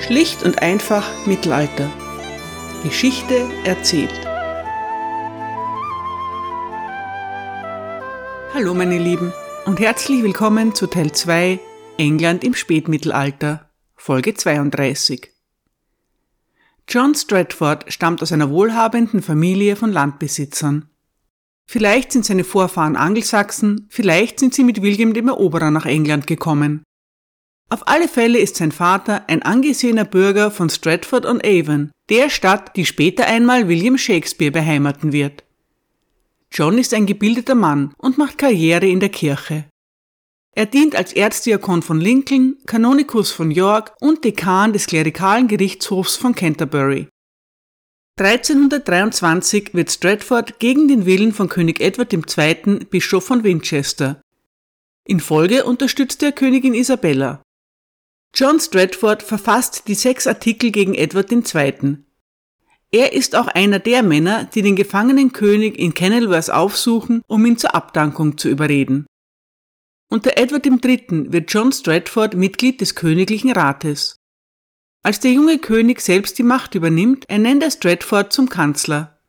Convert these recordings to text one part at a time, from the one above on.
Schlicht und einfach Mittelalter. Geschichte erzählt. Hallo meine Lieben und herzlich willkommen zu Teil 2 England im Spätmittelalter, Folge 32. John Stratford stammt aus einer wohlhabenden Familie von Landbesitzern. Vielleicht sind seine Vorfahren Angelsachsen, vielleicht sind sie mit William dem Eroberer nach England gekommen. Auf alle Fälle ist sein Vater ein angesehener Bürger von Stratford-on-Avon, der Stadt, die später einmal William Shakespeare beheimaten wird. John ist ein gebildeter Mann und macht Karriere in der Kirche. Er dient als Erzdiakon von Lincoln, Kanonikus von York und Dekan des klerikalen Gerichtshofs von Canterbury. 1323 wird Stratford gegen den Willen von König Edward II. Bischof von Winchester. In Folge unterstützt er Königin Isabella. John Stratford verfasst die sechs Artikel gegen Edward II. Er ist auch einer der Männer, die den gefangenen König in Kenilworth aufsuchen, um ihn zur Abdankung zu überreden. Unter Edward III. wird John Stratford Mitglied des Königlichen Rates. Als der junge König selbst die Macht übernimmt, ernennt er Stratford zum Kanzler.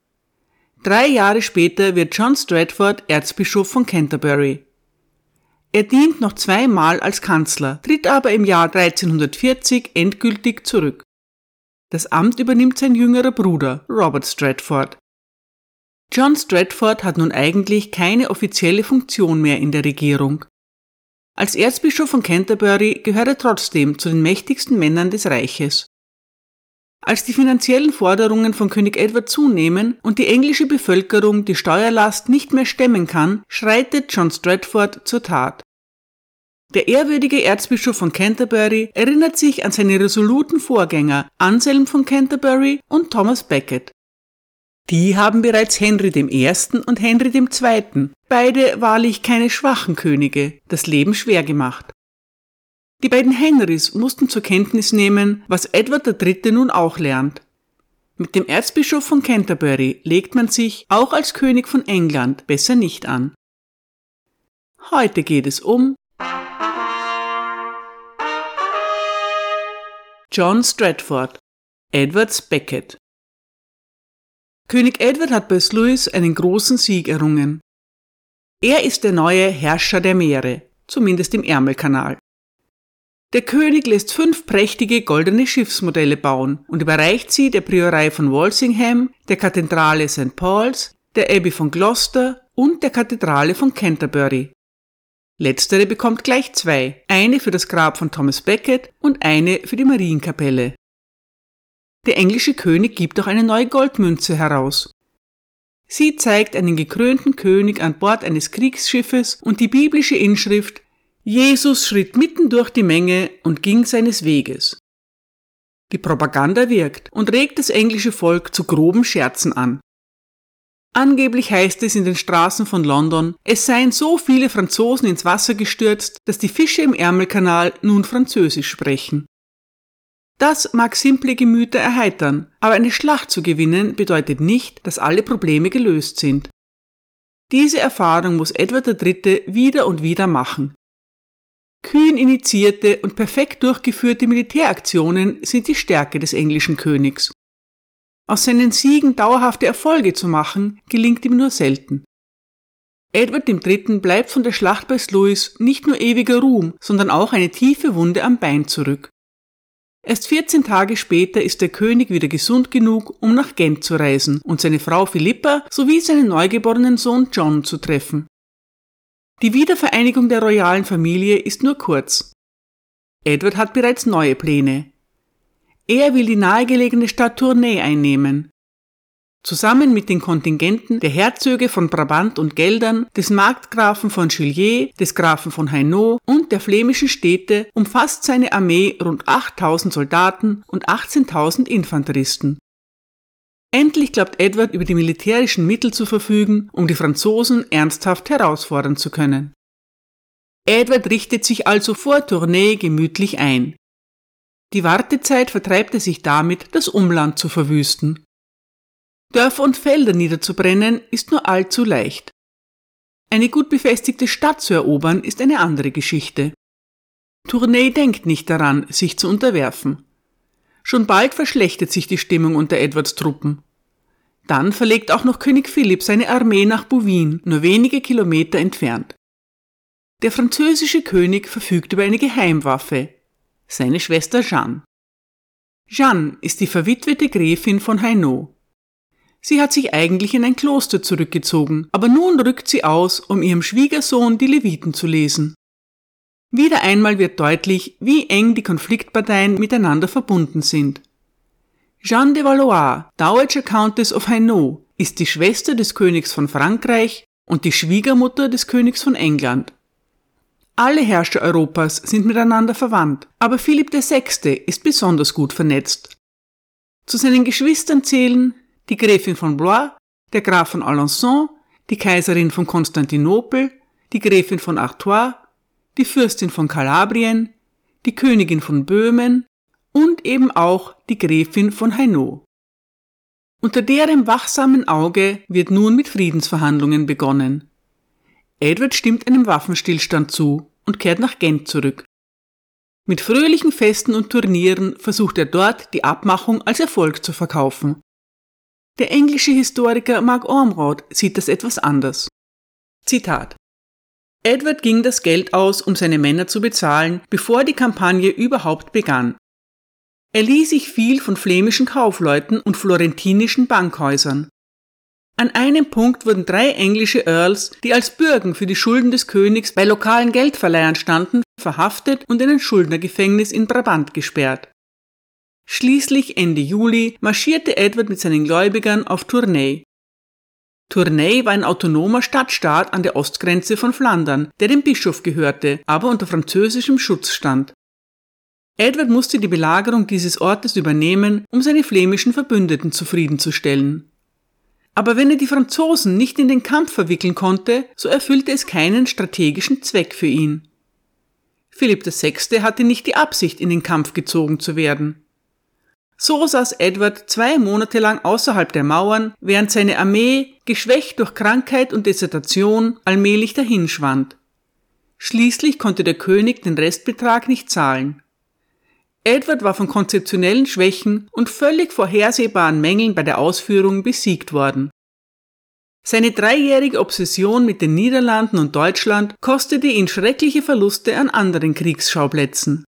Drei Jahre später wird John Stratford Erzbischof von Canterbury. Er dient noch zweimal als Kanzler, tritt aber im Jahr 1340 endgültig zurück. Das Amt übernimmt sein jüngerer Bruder, Robert Stratford. John Stratford hat nun eigentlich keine offizielle Funktion mehr in der Regierung. Als Erzbischof von Canterbury gehört er trotzdem zu den mächtigsten Männern des Reiches. Als die finanziellen Forderungen von König Edward zunehmen und die englische Bevölkerung die Steuerlast nicht mehr stemmen kann, schreitet John Stratford zur Tat. Der ehrwürdige Erzbischof von Canterbury erinnert sich an seine resoluten Vorgänger Anselm von Canterbury und Thomas Becket. Die haben bereits Henry I. und Henry II., beide wahrlich keine schwachen Könige, das Leben schwer gemacht. Die beiden Henrys mussten zur Kenntnis nehmen, was Edward III. nun auch lernt. Mit dem Erzbischof von Canterbury legt man sich, auch als König von England, besser nicht an. Heute geht es um John Stratford, Edwards Becket. König Edward hat bei Sluis einen großen Sieg errungen. Er ist der neue Herrscher der Meere, zumindest im Ärmelkanal. Der König lässt fünf prächtige goldene Schiffsmodelle bauen und überreicht sie der Priorei von Walsingham, der Kathedrale St. Paul's, der Abbey von Gloucester und der Kathedrale von Canterbury. Letztere bekommt gleich zwei, eine für das Grab von Thomas Becket und eine für die Marienkapelle. Der englische König gibt auch eine neue Goldmünze heraus. Sie zeigt einen gekrönten König an Bord eines Kriegsschiffes und die biblische Inschrift Jesus schritt mitten durch die Menge und ging seines Weges. Die Propaganda wirkt und regt das englische Volk zu groben Scherzen an. Angeblich heißt es in den Straßen von London, es seien so viele Franzosen ins Wasser gestürzt, dass die Fische im Ärmelkanal nun Französisch sprechen. Das mag simple Gemüter erheitern, aber eine Schlacht zu gewinnen bedeutet nicht, dass alle Probleme gelöst sind. Diese Erfahrung muss Edward III. wieder und wieder machen. Kühn initiierte und perfekt durchgeführte Militäraktionen sind die Stärke des englischen Königs. Aus seinen Siegen dauerhafte Erfolge zu machen, gelingt ihm nur selten. Edward III. bleibt von der Schlacht bei Sluis nicht nur ewiger Ruhm, sondern auch eine tiefe Wunde am Bein zurück. Erst 14 Tage später ist der König wieder gesund genug, um nach Gent zu reisen und seine Frau Philippa sowie seinen neugeborenen Sohn John zu treffen. Die Wiedervereinigung der royalen Familie ist nur kurz. Edward hat bereits neue Pläne. Er will die nahegelegene Stadt Tournai einnehmen. Zusammen mit den Kontingenten der Herzöge von Brabant und Geldern, des Markgrafen von Chillier, des Grafen von Hainaut und der flämischen Städte umfasst seine Armee rund 8000 Soldaten und 18.000 Infanteristen. Endlich glaubt Edward über die militärischen Mittel zu verfügen, um die Franzosen ernsthaft herausfordern zu können. Edward richtet sich also vor Tournai gemütlich ein. Die Wartezeit vertreibt er sich damit, das Umland zu verwüsten. Dörfer und Felder niederzubrennen ist nur allzu leicht. Eine gut befestigte Stadt zu erobern ist eine andere Geschichte. Tournai denkt nicht daran, sich zu unterwerfen. Schon bald verschlechtert sich die Stimmung unter Edwards Truppen. Dann verlegt auch noch König Philipp seine Armee nach Bouvines, nur wenige Kilometer entfernt. Der französische König verfügt über eine Geheimwaffe, seine Schwester Jeanne. Jeanne ist die verwitwete Gräfin von Hainaut. Sie hat sich eigentlich in ein Kloster zurückgezogen, aber nun rückt sie aus, um ihrem Schwiegersohn die Leviten zu lesen. Wieder einmal wird deutlich, wie eng die Konfliktparteien miteinander verbunden sind. Jeanne de Valois, Dowager Countess of Hainaut, ist die Schwester des Königs von Frankreich und die Schwiegermutter des Königs von England. Alle Herrscher Europas sind miteinander verwandt, aber Philipp VI. ist besonders gut vernetzt. Zu seinen Geschwistern zählen die Gräfin von Blois, der Graf von Alençon, die Kaiserin von Konstantinopel, die Gräfin von Artois, die Fürstin von Kalabrien, die Königin von Böhmen und eben auch die Gräfin von Hainaut. Unter deren wachsamen Auge wird nun mit Friedensverhandlungen begonnen. Edward stimmt einem Waffenstillstand zu und kehrt nach Gent zurück. Mit fröhlichen Festen und Turnieren versucht er dort, die Abmachung als Erfolg zu verkaufen. Der englische Historiker Mark Ormrod sieht das etwas anders. Zitat Edward ging das Geld aus, um seine Männer zu bezahlen, bevor die Kampagne überhaupt begann. Er ließ sich viel von flämischen Kaufleuten und florentinischen Bankhäusern. An einem Punkt wurden drei englische Earls, die als Bürgen für die Schulden des Königs bei lokalen Geldverleihern standen, verhaftet und in ein Schuldnergefängnis in Brabant gesperrt. Schließlich Ende Juli marschierte Edward mit seinen Gläubigern auf Tournai. Tournai war ein autonomer Stadtstaat an der Ostgrenze von Flandern, der dem Bischof gehörte, aber unter französischem Schutz stand. Edward musste die Belagerung dieses Ortes übernehmen, um seine flämischen Verbündeten zufriedenzustellen. Aber wenn er die Franzosen nicht in den Kampf verwickeln konnte, so erfüllte es keinen strategischen Zweck für ihn. Philipp VI. hatte nicht die Absicht, in den Kampf gezogen zu werden. So saß Edward zwei Monate lang außerhalb der Mauern, während seine Armee, geschwächt durch Krankheit und Desertation, allmählich dahinschwand. Schließlich konnte der König den Restbetrag nicht zahlen. Edward war von konzeptionellen Schwächen und völlig vorhersehbaren Mängeln bei der Ausführung besiegt worden. Seine dreijährige Obsession mit den Niederlanden und Deutschland kostete ihn schreckliche Verluste an anderen Kriegsschauplätzen.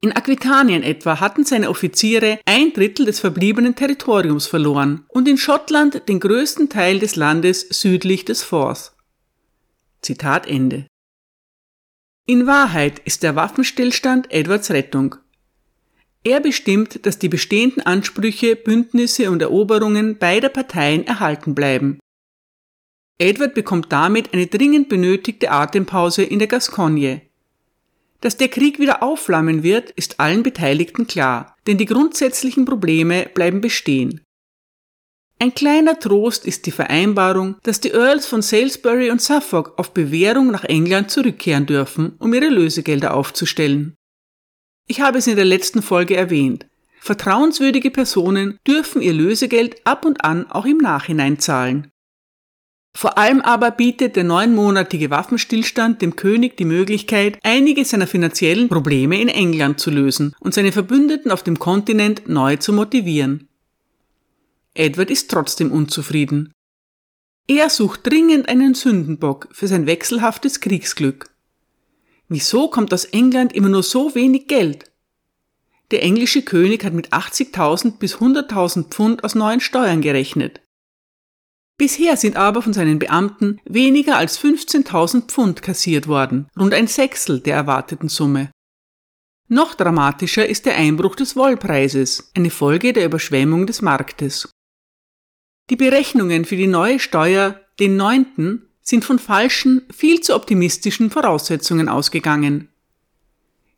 In Aquitanien etwa hatten seine Offiziere ein Drittel des verbliebenen Territoriums verloren und in Schottland den größten Teil des Landes südlich des Forth. Zitat Ende. In Wahrheit ist der Waffenstillstand Edwards Rettung. Er bestimmt, dass die bestehenden Ansprüche, Bündnisse und Eroberungen beider Parteien erhalten bleiben. Edward bekommt damit eine dringend benötigte Atempause in der Gascogne. Dass der Krieg wieder aufflammen wird, ist allen Beteiligten klar, denn die grundsätzlichen Probleme bleiben bestehen. Ein kleiner Trost ist die Vereinbarung, dass die Earls von Salisbury und Suffolk auf Bewährung nach England zurückkehren dürfen, um ihre Lösegelder aufzustellen. Ich habe es in der letzten Folge erwähnt. Vertrauenswürdige Personen dürfen ihr Lösegeld ab und an auch im Nachhinein zahlen. Vor allem aber bietet der neunmonatige Waffenstillstand dem König die Möglichkeit, einige seiner finanziellen Probleme in England zu lösen und seine Verbündeten auf dem Kontinent neu zu motivieren. Edward ist trotzdem unzufrieden. Er sucht dringend einen Sündenbock für sein wechselhaftes Kriegsglück. Wieso kommt aus England immer nur so wenig Geld? Der englische König hat mit 80.000 bis 100.000 Pfund aus neuen Steuern gerechnet. Bisher sind aber von seinen Beamten weniger als 15.000 Pfund kassiert worden, rund ein Sechstel der erwarteten Summe. Noch dramatischer ist der Einbruch des Wollpreises, eine Folge der Überschwemmung des Marktes. Die Berechnungen für die neue Steuer, den neunten, sind von falschen, viel zu optimistischen Voraussetzungen ausgegangen.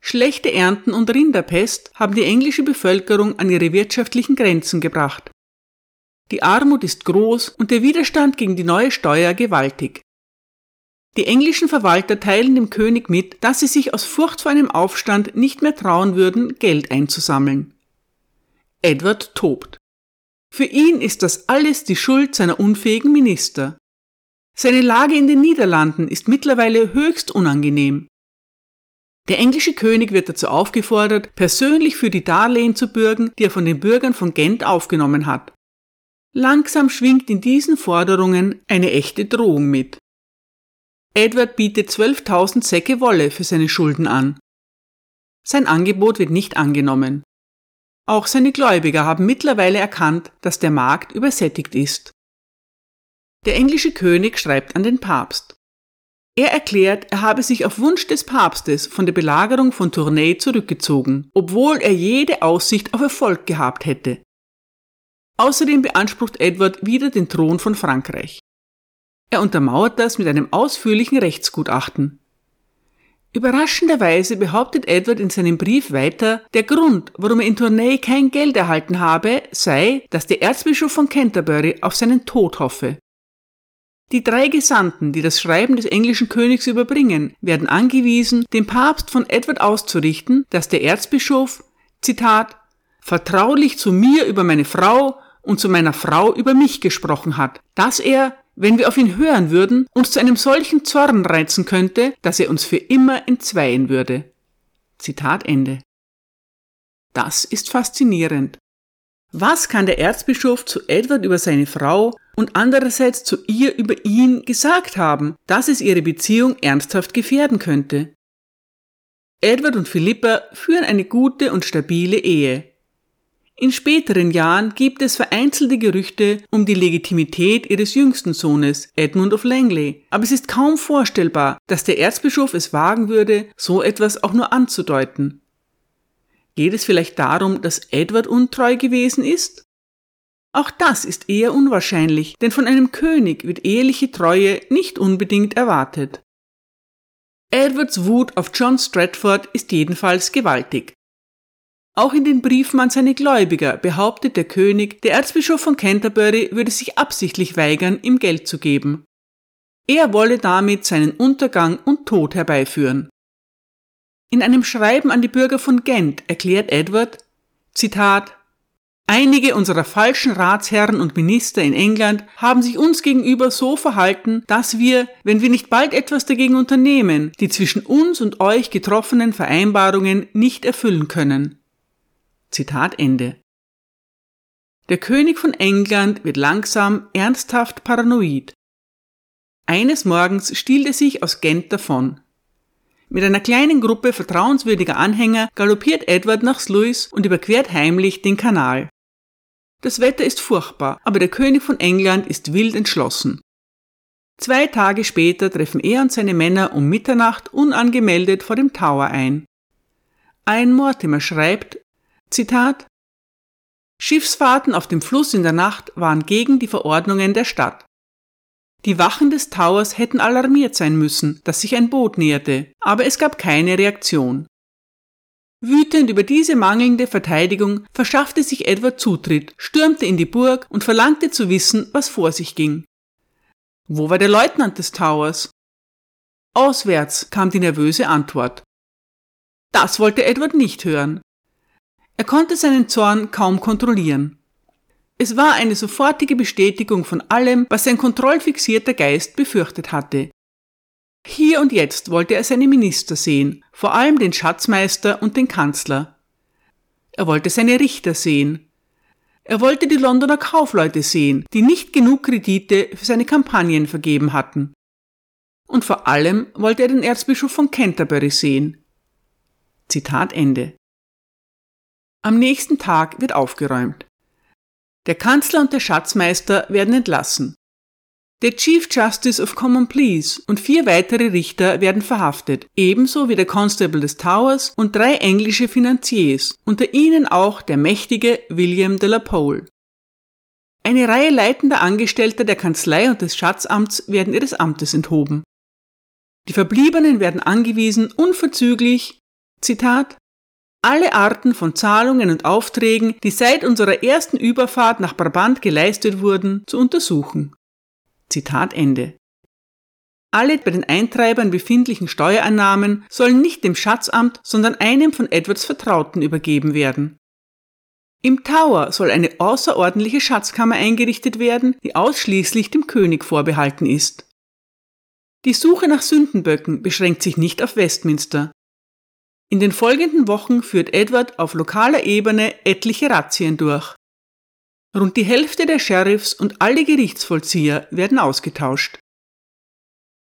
Schlechte Ernten und Rinderpest haben die englische Bevölkerung an ihre wirtschaftlichen Grenzen gebracht. Die Armut ist groß und der Widerstand gegen die neue Steuer gewaltig. Die englischen Verwalter teilen dem König mit, dass sie sich aus Furcht vor einem Aufstand nicht mehr trauen würden, Geld einzusammeln. Edward tobt. Für ihn ist das alles die Schuld seiner unfähigen Minister. Seine Lage in den Niederlanden ist mittlerweile höchst unangenehm. Der englische König wird dazu aufgefordert, persönlich für die Darlehen zu bürgen, die er von den Bürgern von Gent aufgenommen hat. Langsam schwingt in diesen Forderungen eine echte Drohung mit. Edward bietet 12.000 Säcke Wolle für seine Schulden an. Sein Angebot wird nicht angenommen. Auch seine Gläubiger haben mittlerweile erkannt, dass der Markt übersättigt ist. Der englische König schreibt an den Papst. Er erklärt, er habe sich auf Wunsch des Papstes von der Belagerung von Tournai zurückgezogen, obwohl er jede Aussicht auf Erfolg gehabt hätte. Außerdem beansprucht Edward wieder den Thron von Frankreich. Er untermauert das mit einem ausführlichen Rechtsgutachten. Überraschenderweise behauptet Edward in seinem Brief weiter, der Grund, warum er in Tournai kein Geld erhalten habe, sei, dass der Erzbischof von Canterbury auf seinen Tod hoffe. Die drei Gesandten, die das Schreiben des englischen Königs überbringen, werden angewiesen, dem Papst von Edward auszurichten, dass der Erzbischof, Zitat, vertraulich zu mir über meine Frau und zu meiner Frau über mich gesprochen hat, dass er, wenn wir auf ihn hören würden, uns zu einem solchen Zorn reizen könnte, dass er uns für immer entzweien würde. Zitat Ende. Das ist faszinierend. Was kann der Erzbischof zu Edward über seine Frau und andererseits zu ihr über ihn gesagt haben, dass es ihre Beziehung ernsthaft gefährden könnte? Edward und Philippa führen eine gute und stabile Ehe. In späteren Jahren gibt es vereinzelte Gerüchte um die Legitimität ihres jüngsten Sohnes, Edmund of Langley, aber es ist kaum vorstellbar, dass der Erzbischof es wagen würde, so etwas auch nur anzudeuten. Geht es vielleicht darum, dass Edward untreu gewesen ist? Auch das ist eher unwahrscheinlich, denn von einem König wird eheliche Treue nicht unbedingt erwartet. Edwards Wut auf John Stratford ist jedenfalls gewaltig. Auch in den Briefen an seine Gläubiger behauptet der König, der Erzbischof von Canterbury würde sich absichtlich weigern, ihm Geld zu geben. Er wolle damit seinen Untergang und Tod herbeiführen. In einem Schreiben an die Bürger von Gent erklärt Edward, Zitat, Einige unserer falschen Ratsherren und Minister in England haben sich uns gegenüber so verhalten, dass wir, wenn wir nicht bald etwas dagegen unternehmen, die zwischen uns und euch getroffenen Vereinbarungen nicht erfüllen können. Zitat Ende. Der König von England wird langsam ernsthaft paranoid. Eines Morgens stiehlt er sich aus Gent davon. Mit einer kleinen Gruppe vertrauenswürdiger Anhänger galoppiert Edward nach Sluis und überquert heimlich den Kanal. Das Wetter ist furchtbar, aber der König von England ist wild entschlossen. Zwei Tage später treffen er und seine Männer um Mitternacht unangemeldet vor dem Tower ein. Ein Mortimer schreibt, Zitat Schiffsfahrten auf dem Fluss in der Nacht waren gegen die Verordnungen der Stadt. Die Wachen des Towers hätten alarmiert sein müssen, dass sich ein Boot näherte, aber es gab keine Reaktion. Wütend über diese mangelnde Verteidigung verschaffte sich Edward Zutritt, stürmte in die Burg und verlangte zu wissen, was vor sich ging. Wo war der Leutnant des Towers? Auswärts kam die nervöse Antwort. Das wollte Edward nicht hören. Er konnte seinen Zorn kaum kontrollieren. Es war eine sofortige Bestätigung von allem, was sein kontrollfixierter Geist befürchtet hatte. Hier und jetzt wollte er seine Minister sehen, vor allem den Schatzmeister und den Kanzler. Er wollte seine Richter sehen. Er wollte die Londoner Kaufleute sehen, die nicht genug Kredite für seine Kampagnen vergeben hatten. Und vor allem wollte er den Erzbischof von Canterbury sehen. Zitat Ende. Am nächsten Tag wird aufgeräumt. Der Kanzler und der Schatzmeister werden entlassen. Der Chief Justice of Common Pleas und vier weitere Richter werden verhaftet, ebenso wie der Constable des Towers und drei englische Finanziers, unter ihnen auch der mächtige William de la Pole. Eine Reihe leitender Angestellter der Kanzlei und des Schatzamts werden ihres Amtes enthoben. Die Verbliebenen werden angewiesen, unverzüglich, Zitat, alle Arten von Zahlungen und Aufträgen, die seit unserer ersten Überfahrt nach Brabant geleistet wurden, zu untersuchen. Zitat Ende. Alle bei den Eintreibern befindlichen Steuereinnahmen sollen nicht dem Schatzamt, sondern einem von Edwards Vertrauten übergeben werden. Im Tower soll eine außerordentliche Schatzkammer eingerichtet werden, die ausschließlich dem König vorbehalten ist. Die Suche nach Sündenböcken beschränkt sich nicht auf Westminster. In den folgenden Wochen führt Edward auf lokaler Ebene etliche Razzien durch. Rund die Hälfte der Sheriffs und alle Gerichtsvollzieher werden ausgetauscht.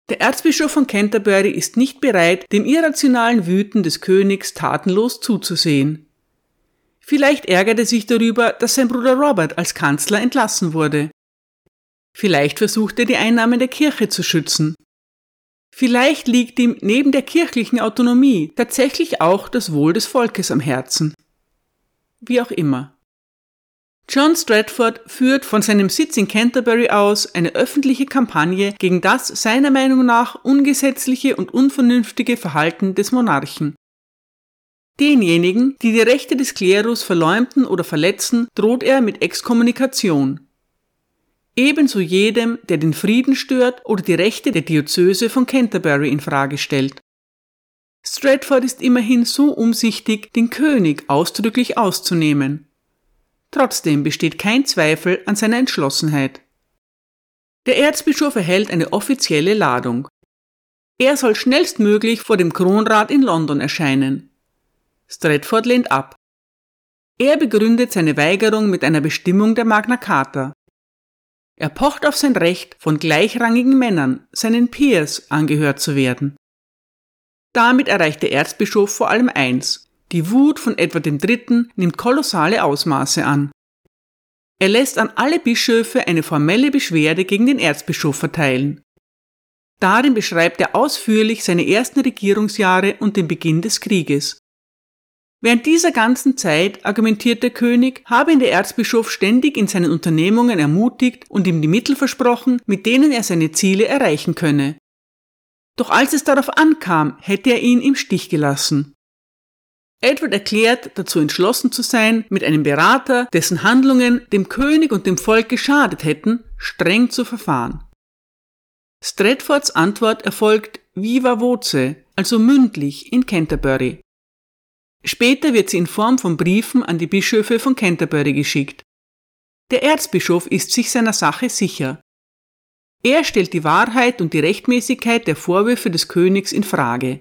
Der Erzbischof von Canterbury ist nicht bereit, dem irrationalen Wüten des Königs tatenlos zuzusehen. Vielleicht ärgert er sich darüber, dass sein Bruder Robert als Kanzler entlassen wurde. Vielleicht versucht er die Einnahmen der Kirche zu schützen. Vielleicht liegt ihm neben der kirchlichen Autonomie tatsächlich auch das Wohl des Volkes am Herzen. Wie auch immer. John Stratford führt von seinem Sitz in Canterbury aus eine öffentliche Kampagne gegen das seiner Meinung nach ungesetzliche und unvernünftige Verhalten des Monarchen. Denjenigen, die die Rechte des Klerus verleumden oder verletzen, droht er mit Exkommunikation ebenso jedem, der den Frieden stört oder die Rechte der Diözese von Canterbury in Frage stellt. Stratford ist immerhin so umsichtig, den König ausdrücklich auszunehmen. Trotzdem besteht kein Zweifel an seiner Entschlossenheit. Der Erzbischof erhält eine offizielle Ladung. Er soll schnellstmöglich vor dem Kronrat in London erscheinen. Stratford lehnt ab. Er begründet seine Weigerung mit einer Bestimmung der Magna Carta. Er pocht auf sein Recht, von gleichrangigen Männern, seinen Peers, angehört zu werden. Damit erreicht der Erzbischof vor allem eins. Die Wut von Edward III. nimmt kolossale Ausmaße an. Er lässt an alle Bischöfe eine formelle Beschwerde gegen den Erzbischof verteilen. Darin beschreibt er ausführlich seine ersten Regierungsjahre und den Beginn des Krieges. Während dieser ganzen Zeit, argumentiert der König, habe ihn der Erzbischof ständig in seinen Unternehmungen ermutigt und ihm die Mittel versprochen, mit denen er seine Ziele erreichen könne. Doch als es darauf ankam, hätte er ihn im Stich gelassen. Edward erklärt, dazu entschlossen zu sein, mit einem Berater, dessen Handlungen dem König und dem Volk geschadet hätten, streng zu verfahren. Stratfords Antwort erfolgt viva voce, also mündlich in Canterbury. Später wird sie in Form von Briefen an die Bischöfe von Canterbury geschickt. Der Erzbischof ist sich seiner Sache sicher. Er stellt die Wahrheit und die Rechtmäßigkeit der Vorwürfe des Königs in Frage.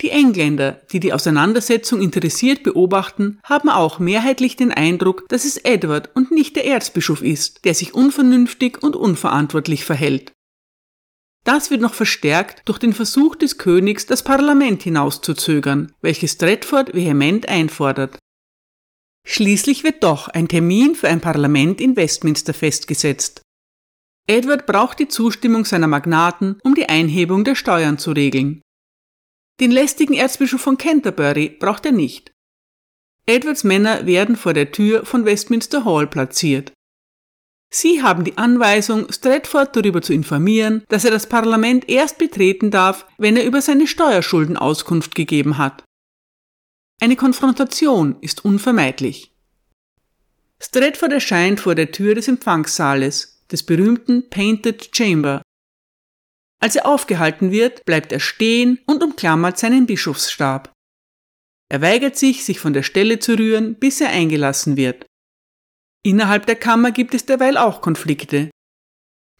Die Engländer, die die Auseinandersetzung interessiert beobachten, haben auch mehrheitlich den Eindruck, dass es Edward und nicht der Erzbischof ist, der sich unvernünftig und unverantwortlich verhält. Das wird noch verstärkt durch den Versuch des Königs, das Parlament hinauszuzögern, welches Stratford vehement einfordert. Schließlich wird doch ein Termin für ein Parlament in Westminster festgesetzt. Edward braucht die Zustimmung seiner Magnaten, um die Einhebung der Steuern zu regeln. Den lästigen Erzbischof von Canterbury braucht er nicht. Edwards Männer werden vor der Tür von Westminster Hall platziert. Sie haben die Anweisung, Stratford darüber zu informieren, dass er das Parlament erst betreten darf, wenn er über seine Steuerschulden Auskunft gegeben hat. Eine Konfrontation ist unvermeidlich. Stratford erscheint vor der Tür des Empfangssaales, des berühmten Painted Chamber. Als er aufgehalten wird, bleibt er stehen und umklammert seinen Bischofsstab. Er weigert sich, sich von der Stelle zu rühren, bis er eingelassen wird. Innerhalb der Kammer gibt es derweil auch Konflikte.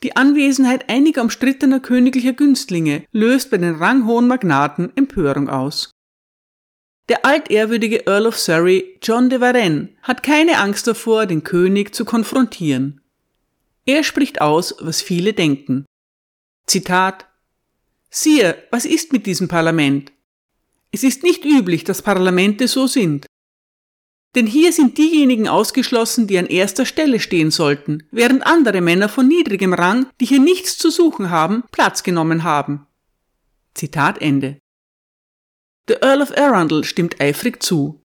Die Anwesenheit einiger umstrittener königlicher Günstlinge löst bei den ranghohen Magnaten Empörung aus. Der altehrwürdige Earl of Surrey, John de Varenne, hat keine Angst davor, den König zu konfrontieren. Er spricht aus, was viele denken. Zitat Sire, was ist mit diesem Parlament? Es ist nicht üblich, dass Parlamente so sind. Denn hier sind diejenigen ausgeschlossen, die an erster Stelle stehen sollten, während andere Männer von niedrigem Rang, die hier nichts zu suchen haben, Platz genommen haben. Zitat Ende. Der Earl of Arundel stimmt eifrig zu.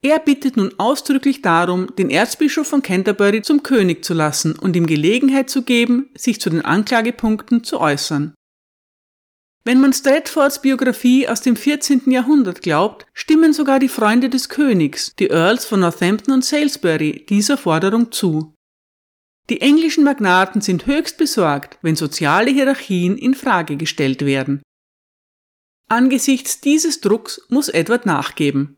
Er bittet nun ausdrücklich darum, den Erzbischof von Canterbury zum König zu lassen und ihm Gelegenheit zu geben, sich zu den Anklagepunkten zu äußern. Wenn man Stratfords Biografie aus dem 14. Jahrhundert glaubt, stimmen sogar die Freunde des Königs, die Earls von Northampton und Salisbury, dieser Forderung zu. Die englischen Magnaten sind höchst besorgt, wenn soziale Hierarchien in Frage gestellt werden. Angesichts dieses Drucks muss Edward nachgeben.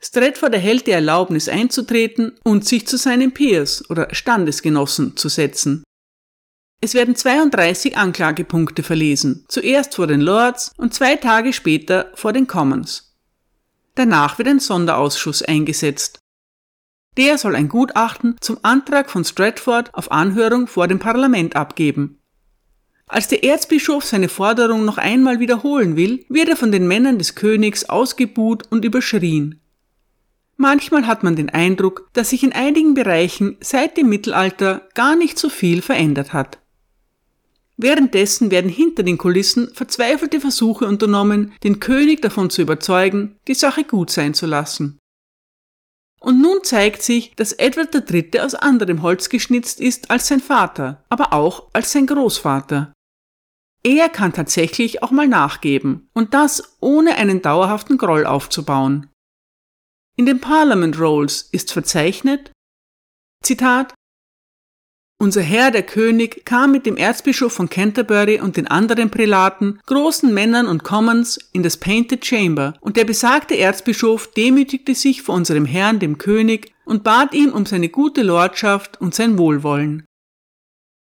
Stratford erhält die Erlaubnis einzutreten und sich zu seinen Peers oder Standesgenossen zu setzen. Es werden 32 Anklagepunkte verlesen, zuerst vor den Lords und zwei Tage später vor den Commons. Danach wird ein Sonderausschuss eingesetzt. Der soll ein Gutachten zum Antrag von Stratford auf Anhörung vor dem Parlament abgeben. Als der Erzbischof seine Forderung noch einmal wiederholen will, wird er von den Männern des Königs ausgebuht und überschrien. Manchmal hat man den Eindruck, dass sich in einigen Bereichen seit dem Mittelalter gar nicht so viel verändert hat. Währenddessen werden hinter den Kulissen verzweifelte Versuche unternommen, den König davon zu überzeugen, die Sache gut sein zu lassen. Und nun zeigt sich, dass Edward III. aus anderem Holz geschnitzt ist als sein Vater, aber auch als sein Großvater. Er kann tatsächlich auch mal nachgeben, und das ohne einen dauerhaften Groll aufzubauen. In den Parliament Rolls ist verzeichnet, Zitat, unser Herr der König kam mit dem Erzbischof von Canterbury und den anderen Prälaten, großen Männern und Commons in das Painted Chamber, und der besagte Erzbischof demütigte sich vor unserem Herrn dem König und bat ihn um seine gute Lordschaft und sein Wohlwollen.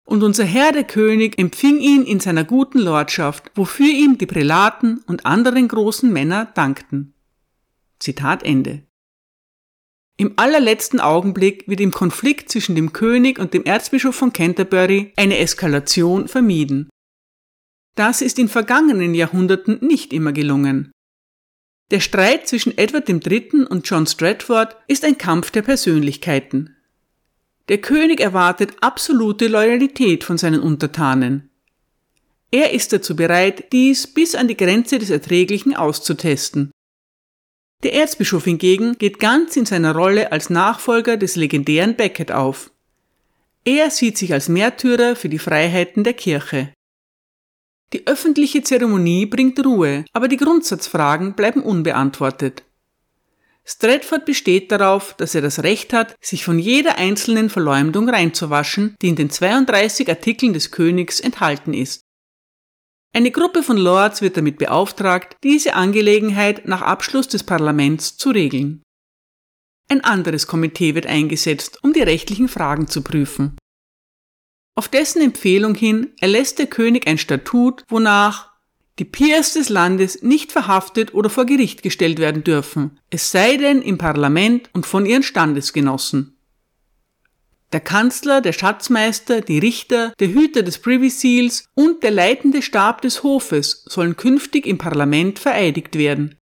Und unser Herr der König empfing ihn in seiner guten Lordschaft, wofür ihm die Prälaten und anderen großen Männer dankten. Zitat Ende. Im allerletzten Augenblick wird im Konflikt zwischen dem König und dem Erzbischof von Canterbury eine Eskalation vermieden. Das ist in vergangenen Jahrhunderten nicht immer gelungen. Der Streit zwischen Edward III. und John Stratford ist ein Kampf der Persönlichkeiten. Der König erwartet absolute Loyalität von seinen Untertanen. Er ist dazu bereit, dies bis an die Grenze des Erträglichen auszutesten. Der Erzbischof hingegen geht ganz in seiner Rolle als Nachfolger des legendären Becket auf. Er sieht sich als Märtyrer für die Freiheiten der Kirche. Die öffentliche Zeremonie bringt Ruhe, aber die Grundsatzfragen bleiben unbeantwortet. Stratford besteht darauf, dass er das Recht hat, sich von jeder einzelnen Verleumdung reinzuwaschen, die in den 32 Artikeln des Königs enthalten ist. Eine Gruppe von Lords wird damit beauftragt, diese Angelegenheit nach Abschluss des Parlaments zu regeln. Ein anderes Komitee wird eingesetzt, um die rechtlichen Fragen zu prüfen. Auf dessen Empfehlung hin erlässt der König ein Statut, wonach die Peers des Landes nicht verhaftet oder vor Gericht gestellt werden dürfen, es sei denn im Parlament und von ihren Standesgenossen. Der Kanzler, der Schatzmeister, die Richter, der Hüter des Privy Seals und der leitende Stab des Hofes sollen künftig im Parlament vereidigt werden.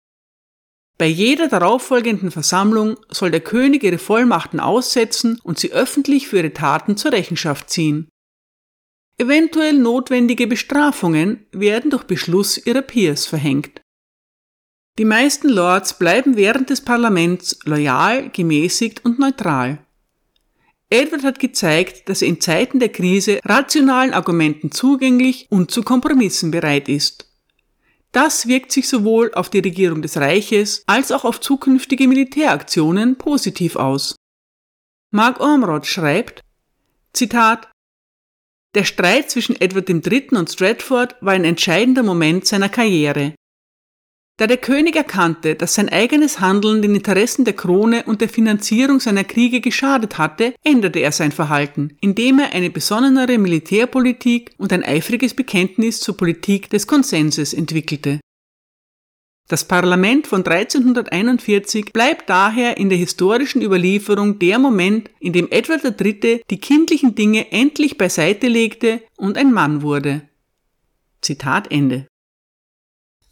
Bei jeder darauffolgenden Versammlung soll der König ihre Vollmachten aussetzen und sie öffentlich für ihre Taten zur Rechenschaft ziehen. Eventuell notwendige Bestrafungen werden durch Beschluss ihrer Peers verhängt. Die meisten Lords bleiben während des Parlaments loyal, gemäßigt und neutral. Edward hat gezeigt, dass er in Zeiten der Krise rationalen Argumenten zugänglich und zu Kompromissen bereit ist. Das wirkt sich sowohl auf die Regierung des Reiches als auch auf zukünftige Militäraktionen positiv aus. Mark Ormrod schreibt, Zitat, der Streit zwischen Edward III. und Stratford war ein entscheidender Moment seiner Karriere. Da der König erkannte, dass sein eigenes Handeln den Interessen der Krone und der Finanzierung seiner Kriege geschadet hatte, änderte er sein Verhalten, indem er eine besonnenere Militärpolitik und ein eifriges Bekenntnis zur Politik des Konsenses entwickelte. Das Parlament von 1341 bleibt daher in der historischen Überlieferung der Moment, in dem Edward III. die kindlichen Dinge endlich beiseite legte und ein Mann wurde. Zitat Ende.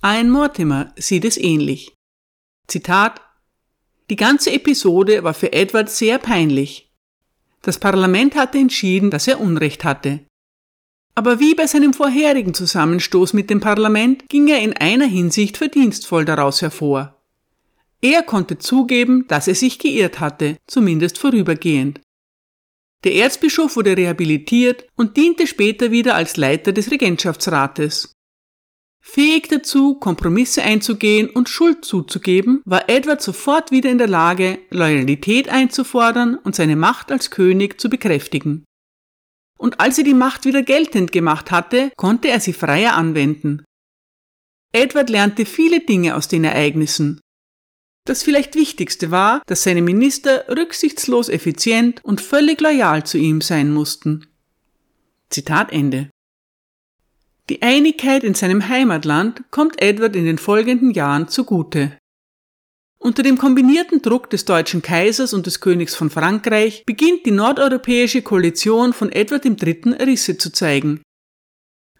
Ian Mortimer sieht es ähnlich. Zitat Die ganze Episode war für Edward sehr peinlich. Das Parlament hatte entschieden, dass er Unrecht hatte. Aber wie bei seinem vorherigen Zusammenstoß mit dem Parlament ging er in einer Hinsicht verdienstvoll daraus hervor. Er konnte zugeben, dass er sich geirrt hatte, zumindest vorübergehend. Der Erzbischof wurde rehabilitiert und diente später wieder als Leiter des Regentschaftsrates. Fähig dazu, Kompromisse einzugehen und Schuld zuzugeben, war Edward sofort wieder in der Lage, Loyalität einzufordern und seine Macht als König zu bekräftigen. Und als er die Macht wieder geltend gemacht hatte, konnte er sie freier anwenden. Edward lernte viele Dinge aus den Ereignissen. Das vielleicht Wichtigste war, dass seine Minister rücksichtslos effizient und völlig loyal zu ihm sein mussten. Zitat Ende. Die Einigkeit in seinem Heimatland kommt Edward in den folgenden Jahren zugute. Unter dem kombinierten Druck des deutschen Kaisers und des Königs von Frankreich beginnt die nordeuropäische Koalition von Edward III. Risse zu zeigen.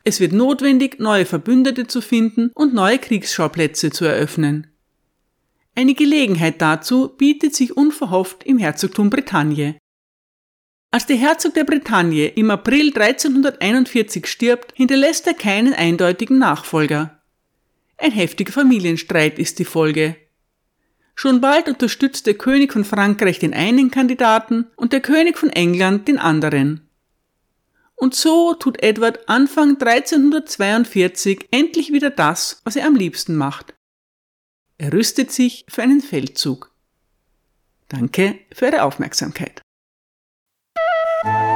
Es wird notwendig, neue Verbündete zu finden und neue Kriegsschauplätze zu eröffnen. Eine Gelegenheit dazu bietet sich unverhofft im Herzogtum Bretagne. Als der Herzog der Bretagne im April 1341 stirbt, hinterlässt er keinen eindeutigen Nachfolger. Ein heftiger Familienstreit ist die Folge. Schon bald unterstützt der König von Frankreich den einen Kandidaten und der König von England den anderen. Und so tut Edward Anfang 1342 endlich wieder das, was er am liebsten macht. Er rüstet sich für einen Feldzug. Danke für Ihre Aufmerksamkeit. Bye.